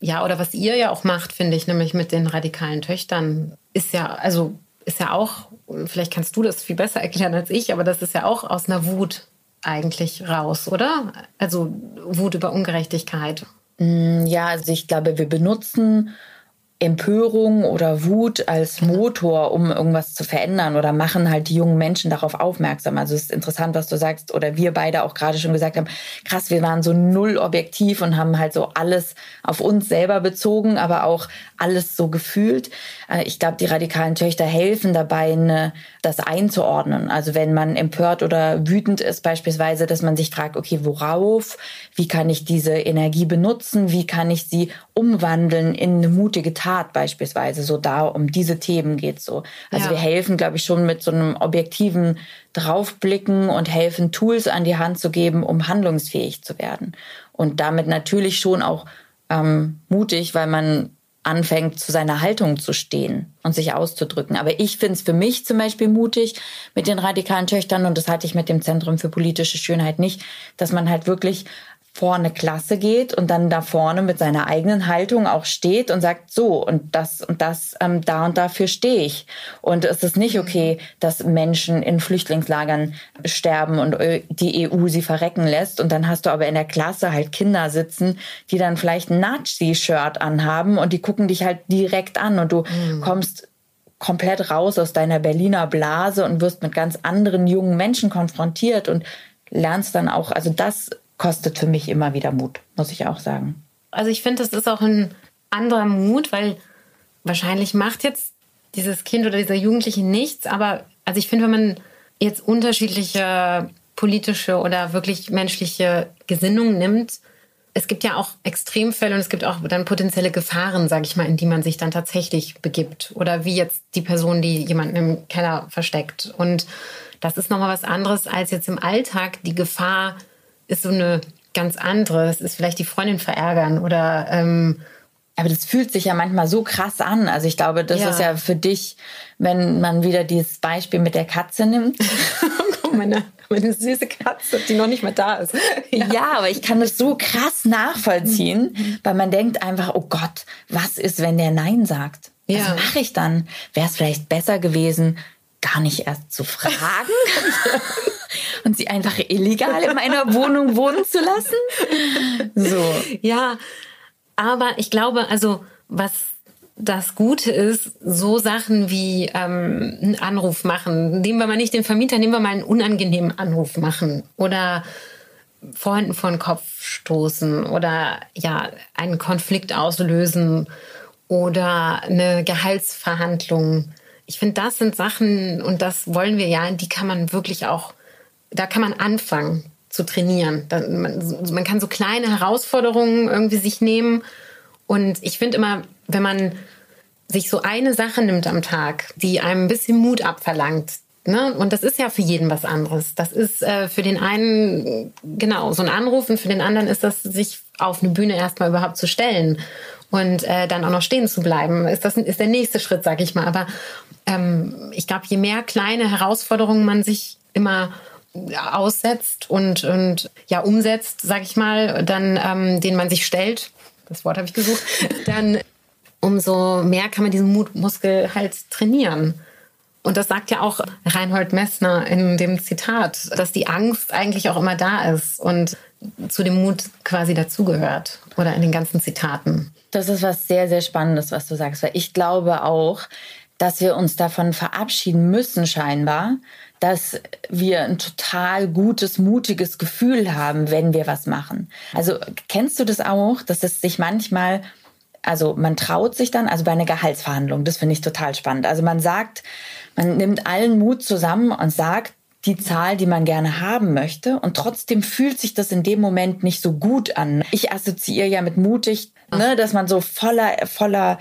ja, oder was ihr ja auch macht, finde ich, nämlich mit den radikalen Töchtern, ist ja, also ist ja auch, vielleicht kannst du das viel besser erklären als ich, aber das ist ja auch aus einer Wut eigentlich raus, oder? Also Wut über Ungerechtigkeit. Mm, ja, also ich glaube, wir benutzen Empörung oder Wut als Motor, um irgendwas zu verändern oder machen halt die jungen Menschen darauf aufmerksam. Also es ist interessant, was du sagst oder wir beide auch gerade schon gesagt haben, krass, wir waren so null objektiv und haben halt so alles auf uns selber bezogen, aber auch alles so gefühlt. Äh, ich glaube, die radikalen Töchter helfen dabei, ne, das einzuordnen. Also wenn man empört oder wütend ist beispielsweise, dass man sich fragt, okay, worauf? Wie kann ich diese Energie benutzen? Wie kann ich sie umwandeln in eine mutige Tat beispielsweise? So da um diese Themen geht so. Also ja. wir helfen, glaube ich, schon mit so einem objektiven draufblicken und helfen, Tools an die Hand zu geben, um handlungsfähig zu werden. Und damit natürlich schon auch ähm, mutig, weil man anfängt, zu seiner Haltung zu stehen und sich auszudrücken. Aber ich finde es für mich zum Beispiel mutig mit den radikalen Töchtern, und das hatte ich mit dem Zentrum für politische Schönheit nicht, dass man halt wirklich vor eine Klasse geht und dann da vorne mit seiner eigenen Haltung auch steht und sagt, so und das und das, ähm, da und dafür stehe ich. Und es ist nicht okay, dass Menschen in Flüchtlingslagern sterben und äh, die EU sie verrecken lässt. Und dann hast du aber in der Klasse halt Kinder sitzen, die dann vielleicht ein Nazi-Shirt anhaben und die gucken dich halt direkt an und du mhm. kommst komplett raus aus deiner Berliner Blase und wirst mit ganz anderen jungen Menschen konfrontiert und lernst dann auch, also das kostet für mich immer wieder Mut, muss ich auch sagen. Also ich finde, das ist auch ein anderer Mut, weil wahrscheinlich macht jetzt dieses Kind oder dieser Jugendliche nichts, aber also ich finde, wenn man jetzt unterschiedliche politische oder wirklich menschliche Gesinnungen nimmt, es gibt ja auch Extremfälle und es gibt auch dann potenzielle Gefahren, sage ich mal, in die man sich dann tatsächlich begibt. Oder wie jetzt die Person, die jemanden im Keller versteckt. Und das ist nochmal was anderes als jetzt im Alltag die Gefahr, ist so eine ganz andere. Es ist vielleicht die Freundin verärgern oder. Ähm, aber das fühlt sich ja manchmal so krass an. Also ich glaube, das ja. ist ja für dich, wenn man wieder dieses Beispiel mit der Katze nimmt. meine, meine süße Katze, die noch nicht mehr da ist. Ja. ja, aber ich kann das so krass nachvollziehen, mhm. weil man denkt einfach, oh Gott, was ist, wenn der Nein sagt? Was ja. mache ich dann? Wäre es vielleicht besser gewesen, gar nicht erst zu fragen? und sie einfach illegal in meiner Wohnung wohnen zu lassen. So. Ja, aber ich glaube, also was das Gute ist, so Sachen wie ähm, einen Anruf machen. Nehmen wir mal nicht den Vermieter, nehmen wir mal einen unangenehmen Anruf machen oder Freunden vor den Kopf stoßen oder ja einen Konflikt auslösen oder eine Gehaltsverhandlung. Ich finde, das sind Sachen und das wollen wir ja, die kann man wirklich auch da kann man anfangen zu trainieren. Man, man kann so kleine Herausforderungen irgendwie sich nehmen. Und ich finde immer, wenn man sich so eine Sache nimmt am Tag, die einem ein bisschen Mut abverlangt, Ne? Und das ist ja für jeden was anderes. Das ist äh, für den einen genau so ein Anruf und für den anderen ist das, sich auf eine Bühne erstmal überhaupt zu stellen und äh, dann auch noch stehen zu bleiben. Ist das ist der nächste Schritt, sag ich mal. Aber ähm, ich glaube, je mehr kleine Herausforderungen man sich immer aussetzt und, und ja umsetzt, sag ich mal, dann ähm, den man sich stellt, das Wort habe ich gesucht, dann umso mehr kann man diesen Mutmuskel halt trainieren. Und das sagt ja auch Reinhold Messner in dem Zitat, dass die Angst eigentlich auch immer da ist und zu dem Mut quasi dazugehört oder in den ganzen Zitaten. Das ist was sehr, sehr Spannendes, was du sagst, weil ich glaube auch, dass wir uns davon verabschieden müssen, scheinbar, dass wir ein total gutes, mutiges Gefühl haben, wenn wir was machen. Also kennst du das auch, dass es sich manchmal, also man traut sich dann, also bei einer Gehaltsverhandlung, das finde ich total spannend. Also man sagt, man nimmt allen Mut zusammen und sagt, die Zahl, die man gerne haben möchte. Und trotzdem fühlt sich das in dem Moment nicht so gut an. Ich assoziiere ja mit mutig, ne, dass man so voller, voller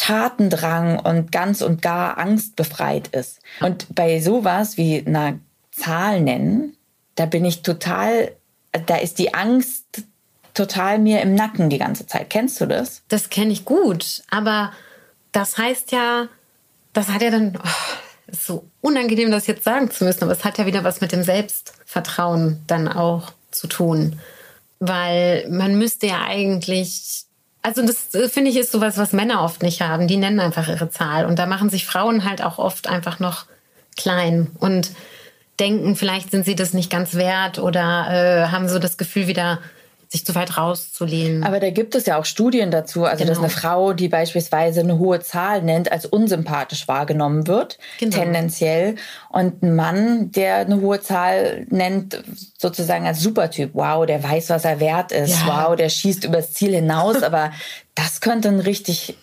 Tatendrang und ganz und gar angstbefreit ist. Und bei sowas wie einer Zahl nennen, da bin ich total, da ist die Angst total mir im Nacken die ganze Zeit. Kennst du das? Das kenne ich gut, aber das heißt ja, das hat ja dann, oh, ist so unangenehm, das jetzt sagen zu müssen, aber es hat ja wieder was mit dem Selbstvertrauen dann auch zu tun. Weil man müsste ja eigentlich, also das äh, finde ich ist sowas, was Männer oft nicht haben. Die nennen einfach ihre Zahl und da machen sich Frauen halt auch oft einfach noch klein und denken, vielleicht sind sie das nicht ganz wert oder äh, haben so das Gefühl wieder, sich zu weit rauszulehnen. Aber da gibt es ja auch Studien dazu, also genau. dass eine Frau, die beispielsweise eine hohe Zahl nennt, als unsympathisch wahrgenommen wird, genau. tendenziell. Und ein Mann, der eine hohe Zahl nennt, sozusagen als Supertyp, wow, der weiß, was er wert ist, ja. wow, der schießt übers Ziel hinaus, aber das könnte ein richtig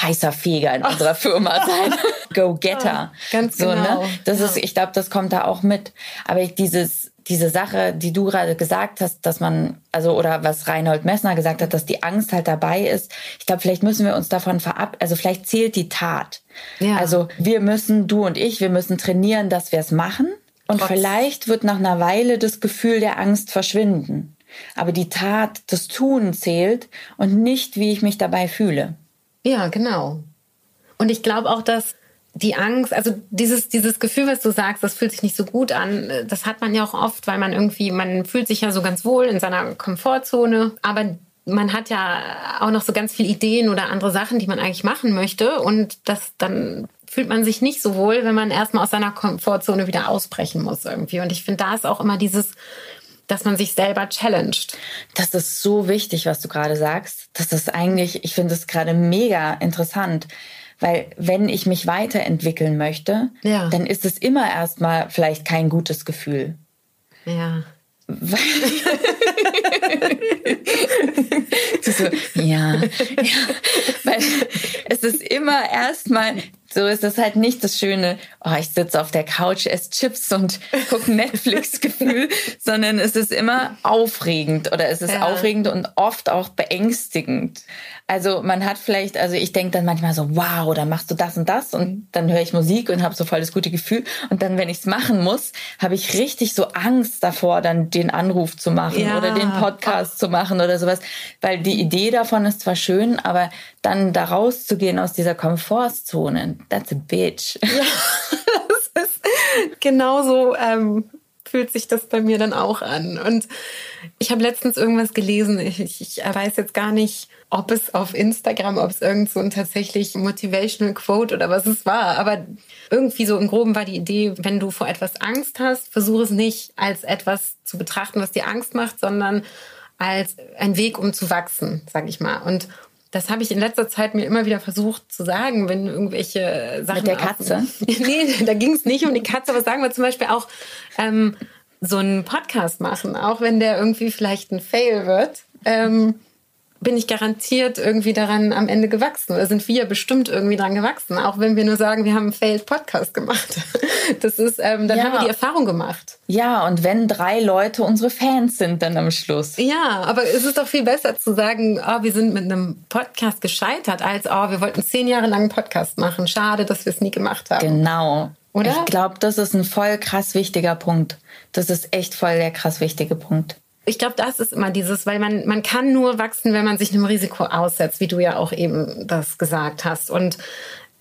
heißer Feger in unserer Firma sein. Go-Getter. Ja, ganz so, ne? genau. Ne? Das ja. ist, ich glaube, das kommt da auch mit. Aber dieses, diese Sache, die du gerade gesagt hast, dass man, also oder was Reinhold Messner gesagt hat, dass die Angst halt dabei ist. Ich glaube, vielleicht müssen wir uns davon verab, also vielleicht zählt die Tat. Ja. Also wir müssen, du und ich, wir müssen trainieren, dass wir es machen. Und Trotz. vielleicht wird nach einer Weile das Gefühl der Angst verschwinden. Aber die Tat, das Tun zählt und nicht, wie ich mich dabei fühle. Ja, genau. Und ich glaube auch, dass die Angst, also dieses, dieses Gefühl, was du sagst, das fühlt sich nicht so gut an, das hat man ja auch oft, weil man irgendwie, man fühlt sich ja so ganz wohl in seiner Komfortzone, aber man hat ja auch noch so ganz viele Ideen oder andere Sachen, die man eigentlich machen möchte und das dann fühlt man sich nicht so wohl, wenn man erstmal aus seiner Komfortzone wieder ausbrechen muss irgendwie. Und ich finde, da ist auch immer dieses, dass man sich selber challenged. Das ist so wichtig, was du gerade sagst. Das ist eigentlich, ich finde es gerade mega interessant weil wenn ich mich weiterentwickeln möchte, ja. dann ist es immer erstmal vielleicht kein gutes Gefühl. Ja. so, ja, ja, weil es ist immer erstmal, so ist das halt nicht das schöne, oh, ich sitze auf der Couch, esse Chips und gucke Netflix-Gefühl, sondern es ist immer aufregend oder es ist ja. aufregend und oft auch beängstigend. Also man hat vielleicht, also ich denke dann manchmal so, wow, dann machst du das und das und dann höre ich Musik und habe so voll das gute Gefühl. Und dann, wenn ich es machen muss, habe ich richtig so Angst davor, dann den Anruf zu machen ja. oder den Podcast zu machen oder sowas. Weil die Idee davon ist zwar schön, aber dann da rauszugehen aus dieser Komfortzone, that's a bitch. Ja, das ist genauso ähm, fühlt sich das bei mir dann auch an. Und ich habe letztens irgendwas gelesen, ich, ich weiß jetzt gar nicht, ob es auf Instagram, ob es irgend so ein tatsächlich motivational Quote oder was es war. Aber irgendwie so im Groben war die Idee, wenn du vor etwas Angst hast, versuche es nicht als etwas zu betrachten, was dir Angst macht, sondern als ein Weg, um zu wachsen, sag ich mal. Und das habe ich in letzter Zeit mir immer wieder versucht zu sagen, wenn irgendwelche Sachen. Mit der Katze? nee, da ging es nicht um die Katze, aber sagen wir zum Beispiel auch ähm, so einen Podcast machen, auch wenn der irgendwie vielleicht ein Fail wird. Ähm, bin ich garantiert irgendwie daran am Ende gewachsen oder sind wir bestimmt irgendwie daran gewachsen, auch wenn wir nur sagen, wir haben einen Failed Podcast gemacht. Das ist, ähm, dann ja. haben wir die Erfahrung gemacht. Ja, und wenn drei Leute unsere Fans sind dann am Schluss. Ja, aber es ist doch viel besser zu sagen, oh, wir sind mit einem Podcast gescheitert, als oh, wir wollten zehn Jahre lang einen Podcast machen. Schade, dass wir es nie gemacht haben. Genau. Oder? Ich glaube, das ist ein voll krass wichtiger Punkt. Das ist echt voll der krass wichtige Punkt ich glaube, das ist immer dieses, weil man, man kann nur wachsen, wenn man sich einem Risiko aussetzt, wie du ja auch eben das gesagt hast. Und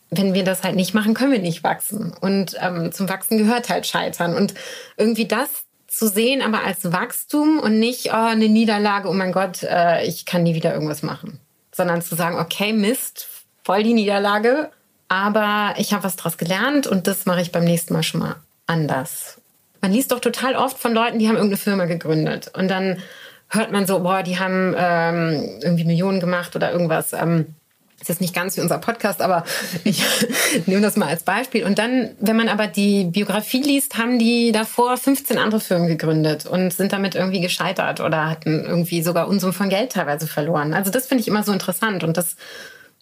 wenn wir das halt nicht machen, können wir nicht wachsen. Und ähm, zum Wachsen gehört halt Scheitern. Und irgendwie das zu sehen, aber als Wachstum und nicht oh, eine Niederlage, oh mein Gott, äh, ich kann nie wieder irgendwas machen. Sondern zu sagen, okay, Mist, voll die Niederlage, aber ich habe was daraus gelernt und das mache ich beim nächsten Mal schon mal anders. Man liest doch total oft von Leuten, die haben irgendeine Firma gegründet und dann hört man so, boah, die haben ähm, irgendwie Millionen gemacht oder irgendwas. Ähm, ist jetzt nicht ganz wie unser Podcast, aber ich nehme das mal als Beispiel. Und dann, wenn man aber die Biografie liest, haben die davor 15 andere Firmen gegründet und sind damit irgendwie gescheitert oder hatten irgendwie sogar Unsummen von Geld teilweise verloren. Also das finde ich immer so interessant und das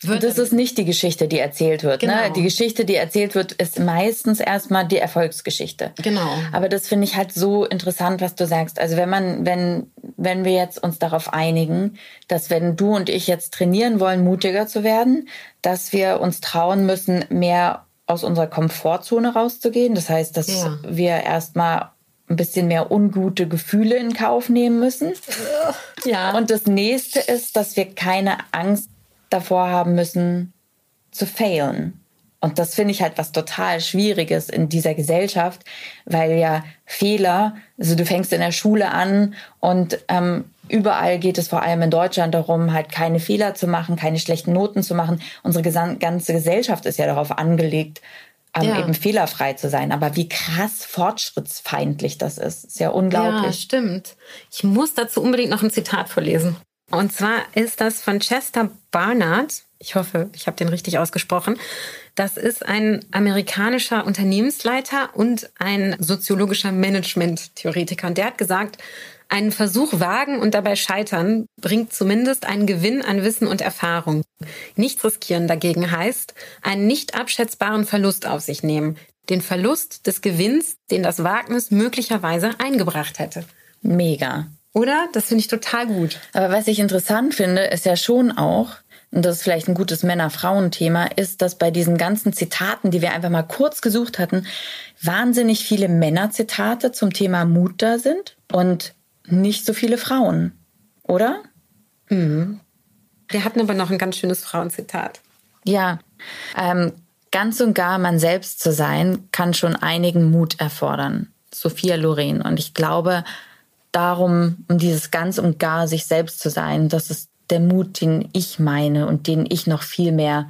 wird das ist nicht die Geschichte, die erzählt wird. Ne? Genau. Ne? Die Geschichte, die erzählt wird, ist meistens erstmal die Erfolgsgeschichte. Genau. Aber das finde ich halt so interessant, was du sagst. Also wenn man, wenn, wenn wir jetzt uns darauf einigen, dass wenn du und ich jetzt trainieren wollen, mutiger zu werden, dass wir uns trauen müssen, mehr aus unserer Komfortzone rauszugehen. Das heißt, dass ja. wir erstmal ein bisschen mehr ungute Gefühle in Kauf nehmen müssen. Ja. Und das nächste ist, dass wir keine Angst davor haben müssen, zu failen. Und das finde ich halt was total Schwieriges in dieser Gesellschaft, weil ja Fehler, also du fängst in der Schule an und ähm, überall geht es vor allem in Deutschland darum, halt keine Fehler zu machen, keine schlechten Noten zu machen. Unsere ganze Gesellschaft ist ja darauf angelegt, ähm, ja. eben fehlerfrei zu sein. Aber wie krass fortschrittsfeindlich das ist, ist ja unglaublich. Ja, stimmt. Ich muss dazu unbedingt noch ein Zitat vorlesen. Und zwar ist das von Chester Barnard. Ich hoffe, ich habe den richtig ausgesprochen. Das ist ein amerikanischer Unternehmensleiter und ein soziologischer Management-Theoretiker. Und der hat gesagt, einen Versuch wagen und dabei scheitern bringt zumindest einen Gewinn an Wissen und Erfahrung. Nichts riskieren dagegen heißt, einen nicht abschätzbaren Verlust auf sich nehmen. Den Verlust des Gewinns, den das Wagnis möglicherweise eingebracht hätte. Mega. Oder? Das finde ich total gut. Aber was ich interessant finde, ist ja schon auch, und das ist vielleicht ein gutes Männer-Frauen-Thema, ist, dass bei diesen ganzen Zitaten, die wir einfach mal kurz gesucht hatten, wahnsinnig viele Männer-Zitate zum Thema Mut da sind und nicht so viele Frauen, oder? Mhm. Wir hatten aber noch ein ganz schönes Frauenzitat. Ja, ähm, ganz und gar man selbst zu sein, kann schon einigen Mut erfordern. Sophia Loren. Und ich glaube, darum, um dieses ganz und gar sich selbst zu sein, das ist der Mut, den ich meine und den ich noch viel mehr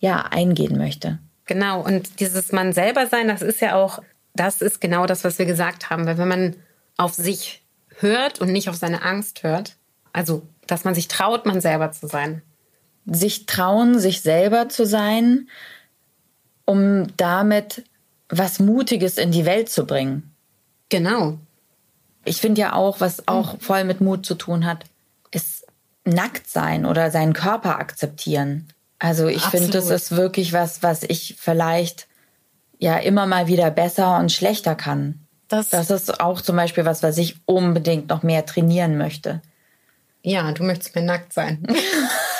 ja, eingehen möchte. Genau. Und dieses Mann selber sein, das ist ja auch, das ist genau das, was wir gesagt haben. Weil wenn man auf sich hört und nicht auf seine Angst hört. Also, dass man sich traut, man selber zu sein. Sich trauen, sich selber zu sein, um damit was Mutiges in die Welt zu bringen. Genau. Ich finde ja auch, was auch mhm. voll mit Mut zu tun hat, ist nackt sein oder seinen Körper akzeptieren. Also ich finde, das ist wirklich was, was ich vielleicht ja immer mal wieder besser und schlechter kann. Das, das ist auch zum Beispiel was, was ich unbedingt noch mehr trainieren möchte. Ja, du möchtest mehr nackt sein.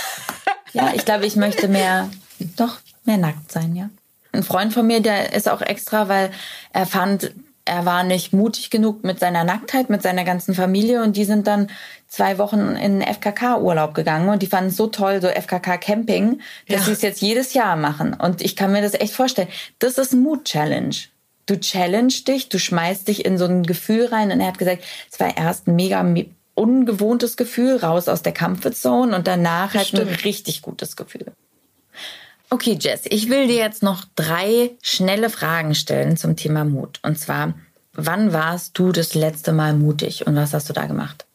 ja, ich glaube, ich möchte mehr, doch, mehr nackt sein, ja. Ein Freund von mir, der ist auch extra, weil er fand, er war nicht mutig genug mit seiner Nacktheit, mit seiner ganzen Familie und die sind dann zwei Wochen in FKK-Urlaub gegangen und die fanden es so toll, so FKK-Camping, dass ja. sie es jetzt jedes Jahr machen. Und ich kann mir das echt vorstellen. Das ist ein Mut-Challenge du challenge dich, du schmeißt dich in so ein Gefühl rein. Und er hat gesagt, es war erst ein mega ungewohntes Gefühl, raus aus der Comfortzone und danach halt ein richtig gutes Gefühl. Okay, Jess, ich will dir jetzt noch drei schnelle Fragen stellen zum Thema Mut. Und zwar, wann warst du das letzte Mal mutig und was hast du da gemacht?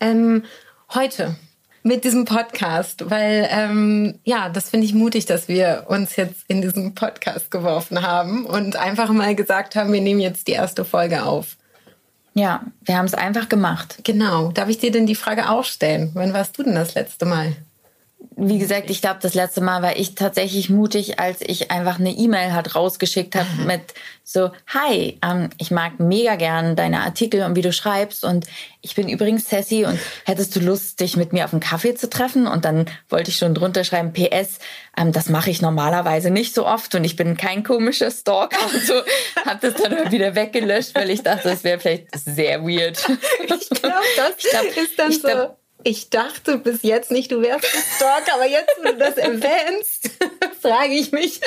Ähm, heute mit diesem Podcast, weil ähm, ja, das finde ich mutig, dass wir uns jetzt in diesen Podcast geworfen haben und einfach mal gesagt haben, wir nehmen jetzt die erste Folge auf. Ja, wir haben es einfach gemacht. Genau. Darf ich dir denn die Frage auch stellen? Wann warst du denn das letzte Mal? Wie gesagt, ich glaube, das letzte Mal war ich tatsächlich mutig, als ich einfach eine E-Mail hat rausgeschickt habe mhm. mit so, hi, ähm, ich mag mega gern deine Artikel und wie du schreibst und ich bin übrigens Sassy und hättest du Lust, dich mit mir auf einen Kaffee zu treffen? Und dann wollte ich schon drunter schreiben, PS, ähm, das mache ich normalerweise nicht so oft und ich bin kein komischer Stalker und so. Hab das dann wieder weggelöscht, weil ich dachte, das wäre vielleicht sehr weird. Ich glaube, das ich glaub, ist dann so. Glaub, ich dachte bis jetzt nicht, du wärst ein Stalker, aber jetzt, wo du das erwähnst, frage ich mich.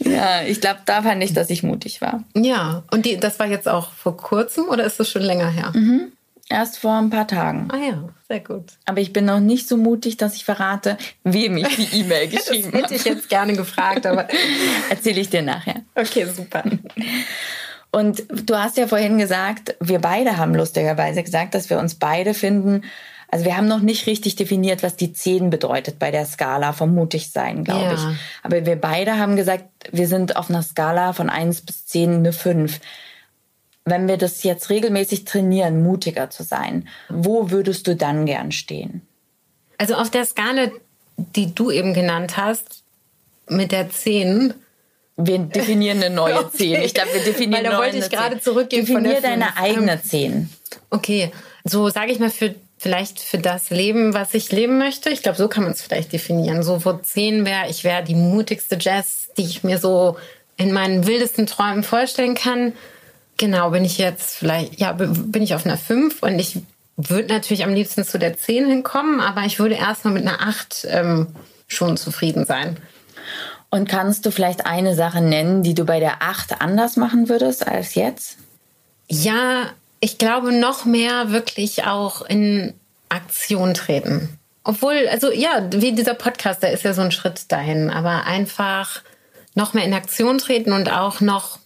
ja, ich glaube, da fand ich, dass ich mutig war. Ja, und die, das war jetzt auch vor kurzem oder ist das schon länger her? Mhm. Erst vor ein paar Tagen. Ah ja, sehr gut. Aber ich bin noch nicht so mutig, dass ich verrate, wem ich die E-Mail geschrieben habe. das hätte ich jetzt gerne gefragt, aber erzähle ich dir nachher. Okay, super. Und du hast ja vorhin gesagt, wir beide haben lustigerweise gesagt, dass wir uns beide finden, also wir haben noch nicht richtig definiert, was die 10 bedeutet bei der Skala vom Mutigsein, glaube ja. ich. Aber wir beide haben gesagt, wir sind auf einer Skala von 1 bis 10 eine 5. Wenn wir das jetzt regelmäßig trainieren, mutiger zu sein, wo würdest du dann gern stehen? Also auf der Skala, die du eben genannt hast, mit der 10, wir definieren eine neue okay. 10. Ich glaube, wir definieren Weil da wollte ich gerade zurückgehen Definier von der deine 5. eigene 10. Okay, so sage ich mal für vielleicht für das Leben, was ich leben möchte. Ich glaube, so kann man es vielleicht definieren. So wo 10 wäre, ich wäre die mutigste Jazz, die ich mir so in meinen wildesten Träumen vorstellen kann, genau, bin ich jetzt vielleicht, ja, bin ich auf einer 5 und ich würde natürlich am liebsten zu der 10 hinkommen, aber ich würde erstmal mit einer 8 ähm, schon zufrieden sein. Und kannst du vielleicht eine Sache nennen, die du bei der 8 anders machen würdest als jetzt? Ja, ich glaube, noch mehr wirklich auch in Aktion treten. Obwohl, also ja, wie dieser Podcast, der ist ja so ein Schritt dahin, aber einfach noch mehr in Aktion treten und auch noch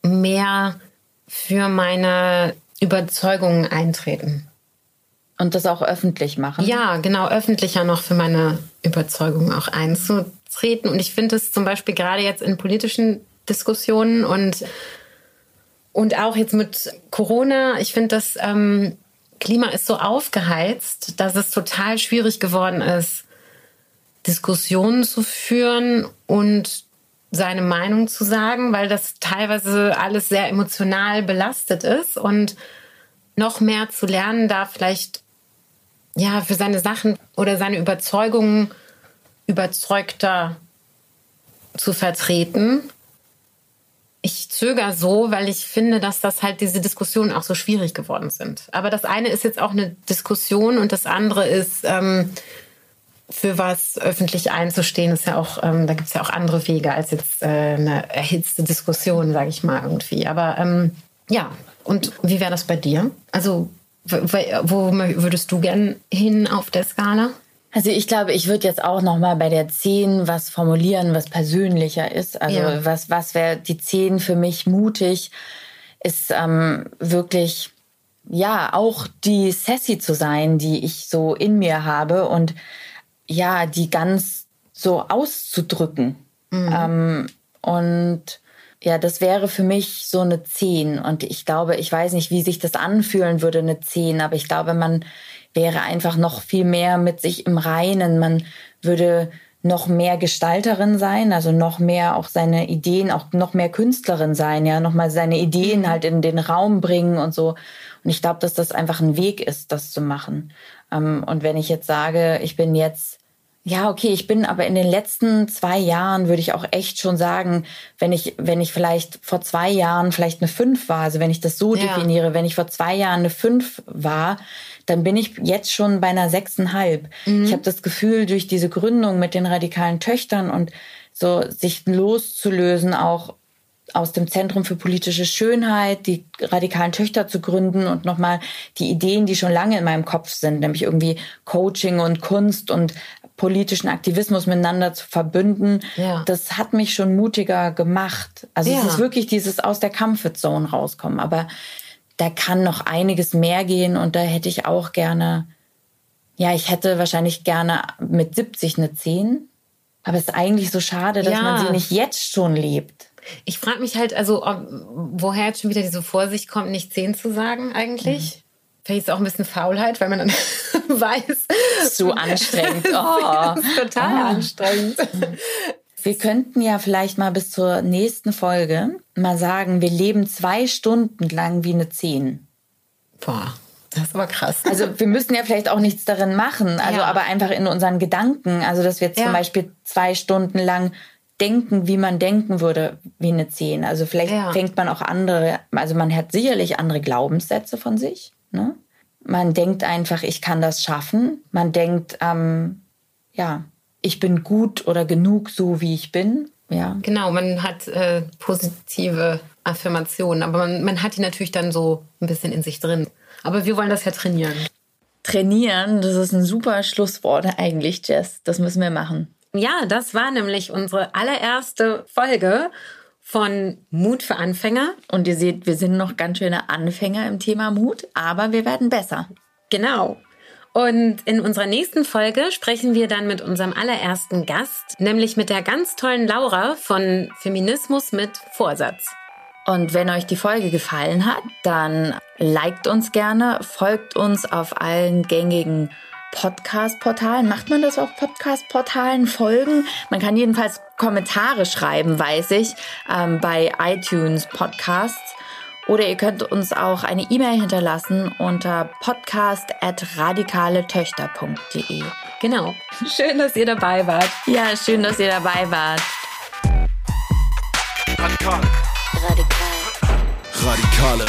mehr für meine Überzeugungen eintreten. Und das auch öffentlich machen? Ja, genau, öffentlicher noch für meine Überzeugungen auch einzutreten. Und ich finde es zum Beispiel gerade jetzt in politischen Diskussionen und, und auch jetzt mit Corona, ich finde, das ähm, Klima ist so aufgeheizt, dass es total schwierig geworden ist, Diskussionen zu führen und seine Meinung zu sagen, weil das teilweise alles sehr emotional belastet ist und noch mehr zu lernen, da vielleicht ja für seine Sachen oder seine Überzeugungen überzeugter zu vertreten. Ich zögere so, weil ich finde, dass das halt diese Diskussionen auch so schwierig geworden sind. Aber das eine ist jetzt auch eine Diskussion und das andere ist ähm, für was öffentlich einzustehen, ist ja auch, ähm, da gibt es ja auch andere Wege als jetzt äh, eine erhitzte Diskussion, sage ich mal irgendwie. Aber ähm, ja, und wie wäre das bei dir? Also, wo würdest du gern hin auf der Skala? Also ich glaube, ich würde jetzt auch noch mal bei der 10 was formulieren, was persönlicher ist. Also ja. was, was wäre die 10 für mich mutig, ist ähm, wirklich, ja, auch die Sassy zu sein, die ich so in mir habe und ja, die ganz so auszudrücken. Mhm. Ähm, und ja, das wäre für mich so eine 10. Und ich glaube, ich weiß nicht, wie sich das anfühlen würde, eine 10, aber ich glaube, man wäre einfach noch viel mehr mit sich im Reinen. Man würde noch mehr Gestalterin sein, also noch mehr auch seine Ideen, auch noch mehr Künstlerin sein, ja, noch mal seine Ideen mhm. halt in den Raum bringen und so. Und ich glaube, dass das einfach ein Weg ist, das zu machen. Ähm, und wenn ich jetzt sage, ich bin jetzt ja, okay, ich bin aber in den letzten zwei Jahren, würde ich auch echt schon sagen, wenn ich, wenn ich vielleicht vor zwei Jahren vielleicht eine fünf war, also wenn ich das so ja. definiere, wenn ich vor zwei Jahren eine fünf war, dann bin ich jetzt schon bei einer sechseinhalb. Mhm. Ich habe das Gefühl, durch diese Gründung mit den radikalen Töchtern und so sich loszulösen, auch aus dem Zentrum für politische Schönheit, die radikalen Töchter zu gründen und nochmal die Ideen, die schon lange in meinem Kopf sind, nämlich irgendwie Coaching und Kunst und politischen Aktivismus miteinander zu verbünden, ja. das hat mich schon mutiger gemacht. Also ja. es ist wirklich dieses aus der Comfort Zone rauskommen. Aber da kann noch einiges mehr gehen und da hätte ich auch gerne, ja, ich hätte wahrscheinlich gerne mit 70 eine 10. Aber es ist eigentlich so schade, dass ja. man sie nicht jetzt schon lebt. Ich frage mich halt, also, ob, woher jetzt schon wieder diese Vorsicht kommt, nicht 10 zu sagen eigentlich. Mhm. Vielleicht ist es auch ein bisschen Faulheit, weil man dann weiß. Zu anstrengend. Oh. total oh. anstrengend. Wir könnten ja vielleicht mal bis zur nächsten Folge mal sagen, wir leben zwei Stunden lang wie eine Zehn. Boah. Das ist aber krass. Also wir müssen ja vielleicht auch nichts darin machen, also ja. aber einfach in unseren Gedanken, also dass wir zum ja. Beispiel zwei Stunden lang denken, wie man denken würde, wie eine Zehn. Also vielleicht ja. fängt man auch andere, also man hat sicherlich andere Glaubenssätze von sich. Ne? Man denkt einfach, ich kann das schaffen. Man denkt, ähm, ja, ich bin gut oder genug, so wie ich bin. Ja. Genau, man hat äh, positive Affirmationen, aber man, man hat die natürlich dann so ein bisschen in sich drin. Aber wir wollen das ja trainieren. Trainieren, das ist ein super Schlusswort eigentlich, Jess. Das müssen wir machen. Ja, das war nämlich unsere allererste Folge von Mut für Anfänger. Und ihr seht, wir sind noch ganz schöne Anfänger im Thema Mut, aber wir werden besser. Genau. Und in unserer nächsten Folge sprechen wir dann mit unserem allerersten Gast, nämlich mit der ganz tollen Laura von Feminismus mit Vorsatz. Und wenn euch die Folge gefallen hat, dann liked uns gerne, folgt uns auf allen gängigen Podcast-Portalen. Macht man das auf Podcast-Portalen? Folgen? Man kann jedenfalls Kommentare schreiben, weiß ich, ähm, bei iTunes Podcasts. Oder ihr könnt uns auch eine E-Mail hinterlassen unter podcast.radikaletöchter.de. Genau. Schön, dass ihr dabei wart. Ja, schön, dass ihr dabei wart. Radikale. Radikale. Radikale.